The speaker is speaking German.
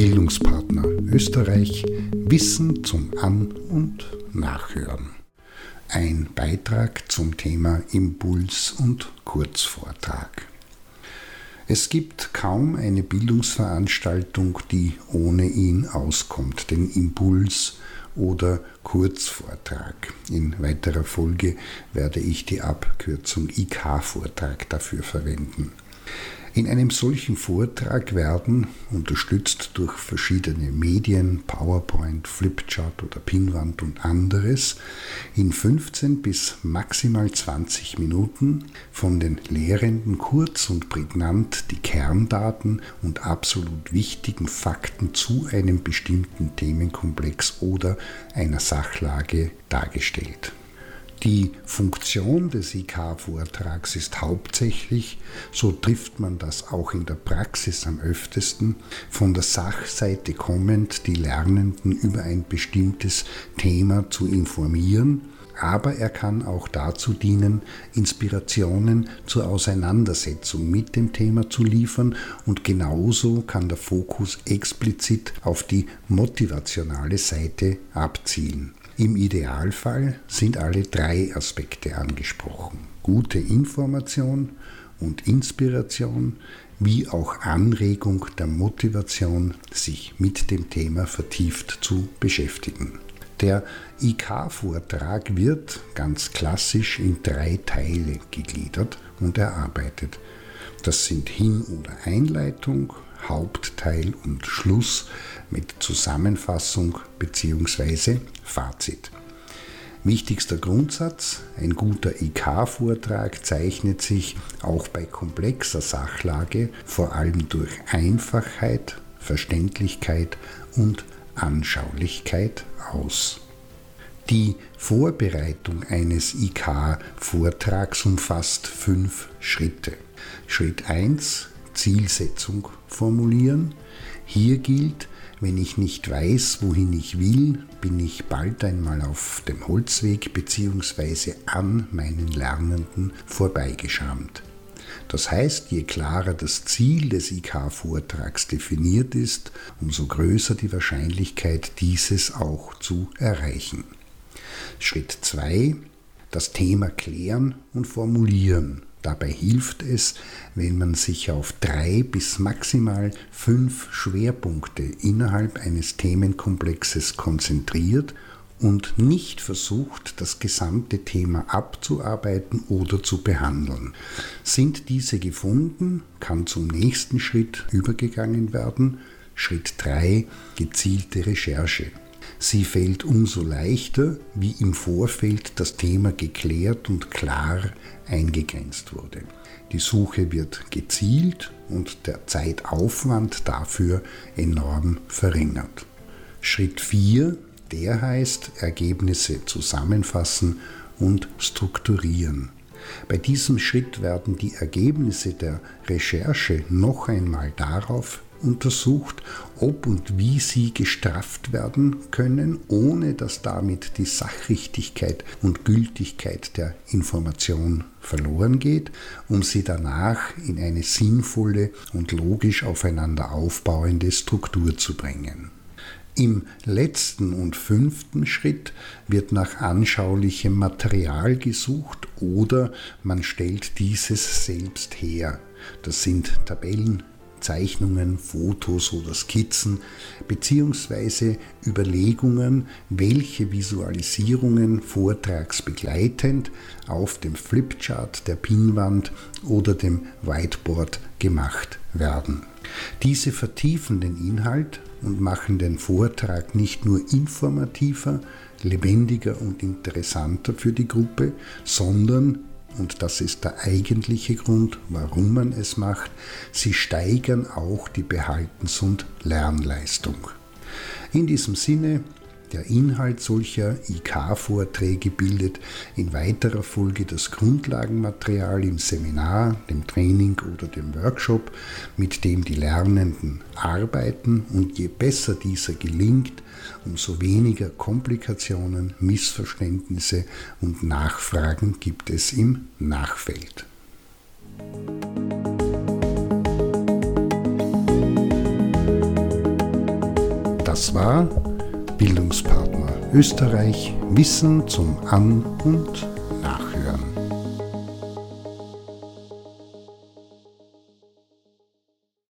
Bildungspartner Österreich Wissen zum An- und Nachhören. Ein Beitrag zum Thema Impuls und Kurzvortrag. Es gibt kaum eine Bildungsveranstaltung, die ohne ihn auskommt, den Impuls oder Kurzvortrag. In weiterer Folge werde ich die Abkürzung IK-Vortrag dafür verwenden. In einem solchen Vortrag werden, unterstützt durch verschiedene Medien, PowerPoint, Flipchart oder Pinwand und anderes, in 15 bis maximal 20 Minuten von den Lehrenden kurz und prägnant die Kerndaten und absolut wichtigen Fakten zu einem bestimmten Themenkomplex oder einer Sachlage dargestellt. Die Funktion des IK-Vortrags ist hauptsächlich, so trifft man das auch in der Praxis am öftesten, von der Sachseite kommend die Lernenden über ein bestimmtes Thema zu informieren, aber er kann auch dazu dienen, Inspirationen zur Auseinandersetzung mit dem Thema zu liefern und genauso kann der Fokus explizit auf die motivationale Seite abzielen. Im Idealfall sind alle drei Aspekte angesprochen. Gute Information und Inspiration wie auch Anregung der Motivation, sich mit dem Thema vertieft zu beschäftigen. Der IK-Vortrag wird ganz klassisch in drei Teile gegliedert und erarbeitet. Das sind Hin- oder Einleitung, Hauptteil und Schluss mit Zusammenfassung bzw. Fazit. Wichtigster Grundsatz, ein guter IK-Vortrag zeichnet sich auch bei komplexer Sachlage vor allem durch Einfachheit, Verständlichkeit und Anschaulichkeit aus. Die Vorbereitung eines IK-Vortrags umfasst fünf Schritte. Schritt 1 Zielsetzung formulieren. Hier gilt, wenn ich nicht weiß, wohin ich will, bin ich bald einmal auf dem Holzweg bzw. an meinen Lernenden vorbeigeschamt. Das heißt, je klarer das Ziel des IK-Vortrags definiert ist, umso größer die Wahrscheinlichkeit, dieses auch zu erreichen. Schritt 2. Das Thema klären und formulieren. Dabei hilft es, wenn man sich auf drei bis maximal fünf Schwerpunkte innerhalb eines Themenkomplexes konzentriert und nicht versucht, das gesamte Thema abzuarbeiten oder zu behandeln. Sind diese gefunden, kann zum nächsten Schritt übergegangen werden. Schritt 3 gezielte Recherche. Sie fällt umso leichter, wie im Vorfeld das Thema geklärt und klar eingegrenzt wurde. Die Suche wird gezielt und der Zeitaufwand dafür enorm verringert. Schritt 4, der heißt Ergebnisse zusammenfassen und strukturieren. Bei diesem Schritt werden die Ergebnisse der Recherche noch einmal darauf untersucht, ob und wie sie gestrafft werden können, ohne dass damit die Sachrichtigkeit und Gültigkeit der Information verloren geht, um sie danach in eine sinnvolle und logisch aufeinander aufbauende Struktur zu bringen. Im letzten und fünften Schritt wird nach anschaulichem Material gesucht oder man stellt dieses selbst her. Das sind Tabellen, Zeichnungen, Fotos oder Skizzen beziehungsweise Überlegungen, welche Visualisierungen vortragsbegleitend auf dem Flipchart, der Pinwand oder dem Whiteboard gemacht werden. Diese vertiefen den Inhalt und machen den Vortrag nicht nur informativer, lebendiger und interessanter für die Gruppe, sondern und das ist der eigentliche Grund, warum man es macht, sie steigern auch die Behaltens- und Lernleistung. In diesem Sinne, der Inhalt solcher IK-Vorträge bildet in weiterer Folge das Grundlagenmaterial im Seminar, dem Training oder dem Workshop, mit dem die Lernenden arbeiten und je besser dieser gelingt, umso weniger Komplikationen, Missverständnisse und Nachfragen gibt es im Nachfeld. Das war Bildungspartner. Österreich Wissen zum An- und